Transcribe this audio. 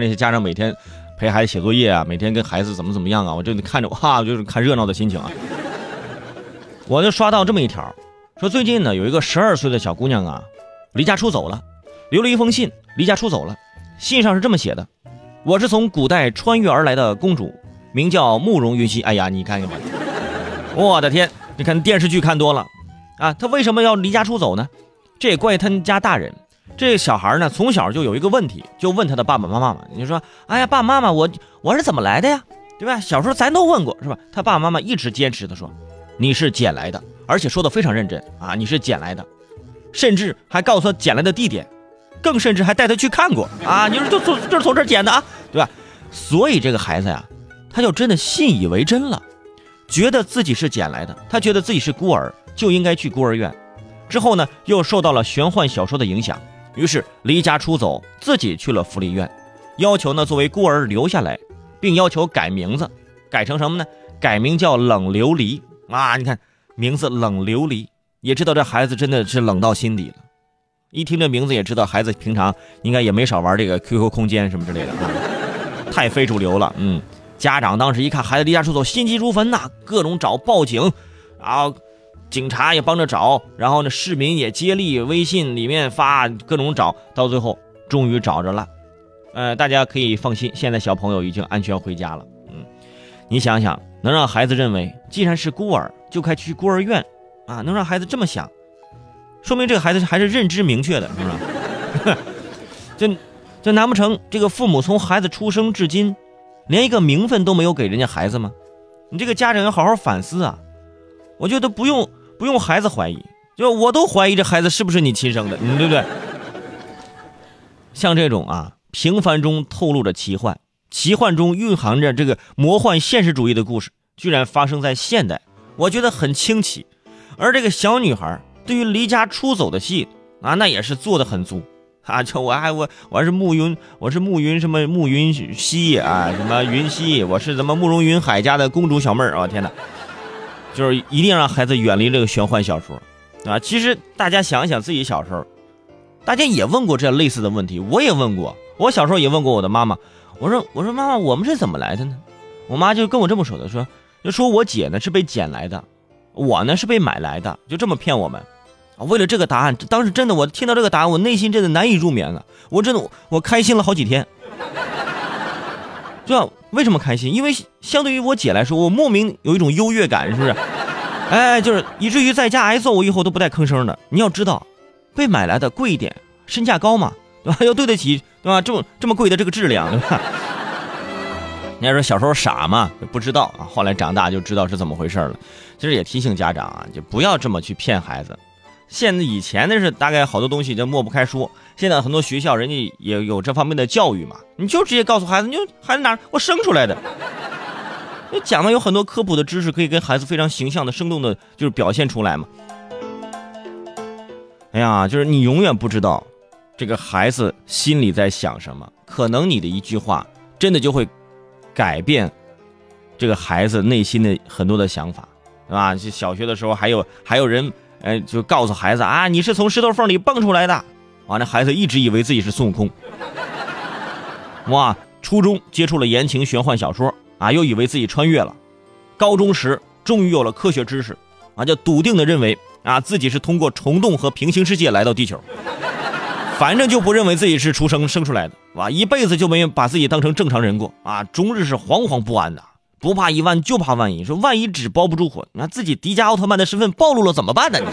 那些家长每天陪孩子写作业啊，每天跟孩子怎么怎么样啊，我就看着哇，就是看热闹的心情啊。我就刷到这么一条，说最近呢有一个十二岁的小姑娘啊，离家出走了，留了一封信，离家出走了。信上是这么写的：“我是从古代穿越而来的公主，名叫慕容云溪。”哎呀，你看看吧，我的天，你看电视剧看多了啊，她为什么要离家出走呢？这也怪他们家大人。这小孩呢，从小就有一个问题，就问他的爸爸妈妈嘛。你说，哎呀，爸爸妈妈，我我是怎么来的呀？对吧？小时候咱都问过，是吧？他爸爸妈妈一直坚持的说，你是捡来的，而且说的非常认真啊，你是捡来的，甚至还告诉他捡来的地点，更甚至还带他去看过啊。你说就从就是从这捡的啊，对吧？所以这个孩子呀，他就真的信以为真了，觉得自己是捡来的，他觉得自己是孤儿，就应该去孤儿院。之后呢，又受到了玄幻小说的影响。于是离家出走，自己去了福利院，要求呢作为孤儿留下来，并要求改名字，改成什么呢？改名叫冷琉璃啊！你看名字冷琉璃，也知道这孩子真的是冷到心底了。一听这名字也知道孩子平常应该也没少玩这个 QQ 空间什么之类的啊，太非主流了。嗯，家长当时一看孩子离家出走，心急如焚呐，各种找报警，然后。警察也帮着找，然后呢，市民也接力，微信里面发各种找，到最后终于找着了。呃，大家可以放心，现在小朋友已经安全回家了。嗯，你想想，能让孩子认为既然是孤儿，就该去孤儿院啊，能让孩子这么想，说明这个孩子还是认知明确的，是吧？就就难不成这个父母从孩子出生至今，连一个名分都没有给人家孩子吗？你这个家长要好好反思啊！我觉得不用。不用孩子怀疑，就我都怀疑这孩子是不是你亲生的，嗯，对不对？像这种啊，平凡中透露着奇幻，奇幻中蕴含着这个魔幻现实主义的故事，居然发生在现代，我觉得很清奇。而这个小女孩对于离家出走的戏啊，那也是做的很足啊。就我还我我是慕云，我是慕云什么慕云溪啊，什么云溪，我是什么慕容云海家的公主小妹儿啊！天哪！就是一定让孩子远离这个玄幻小说，啊，其实大家想一想自己小时候，大家也问过这样类似的问题，我也问过，我小时候也问过我的妈妈，我说我说妈妈，我们是怎么来的呢？我妈就跟我这么说的，说就说我姐呢是被捡来的，我呢是被买来的，就这么骗我们。为了这个答案，当时真的我听到这个答案，我内心真的难以入眠了，我真的我开心了好几天。这为什么开心？因为相对于我姐来说，我莫名有一种优越感，是不是？哎，就是以至于在家挨揍，我以后都不带吭声的。你要知道，被买来的贵一点，身价高嘛，对吧？要对得起，对吧？这么这么贵的这个质量，对吧？你要说小时候傻嘛，不知道啊，后来长大就知道是怎么回事了。其实也提醒家长啊，就不要这么去骗孩子。现在以前的是大概好多东西就抹不开说，现在很多学校人家也有这方面的教育嘛，你就直接告诉孩子，你就孩子哪我生出来的，你讲的有很多科普的知识，可以跟孩子非常形象的、生动的，就是表现出来嘛。哎呀，就是你永远不知道这个孩子心里在想什么，可能你的一句话真的就会改变这个孩子内心的很多的想法，是吧？就小学的时候还有还有人。哎，就告诉孩子啊，你是从石头缝里蹦出来的。完了，孩子一直以为自己是孙悟空。哇，初中接触了言情玄幻小说啊，又以为自己穿越了。高中时终于有了科学知识啊，就笃定的认为啊，自己是通过虫洞和平行世界来到地球。反正就不认为自己是出生生出来的，哇，一辈子就没把自己当成正常人过啊，终日是惶惶不安的。不怕一万就怕万一，说万一纸包不住火，那自己迪迦奥特曼的身份暴露了怎么办呢？你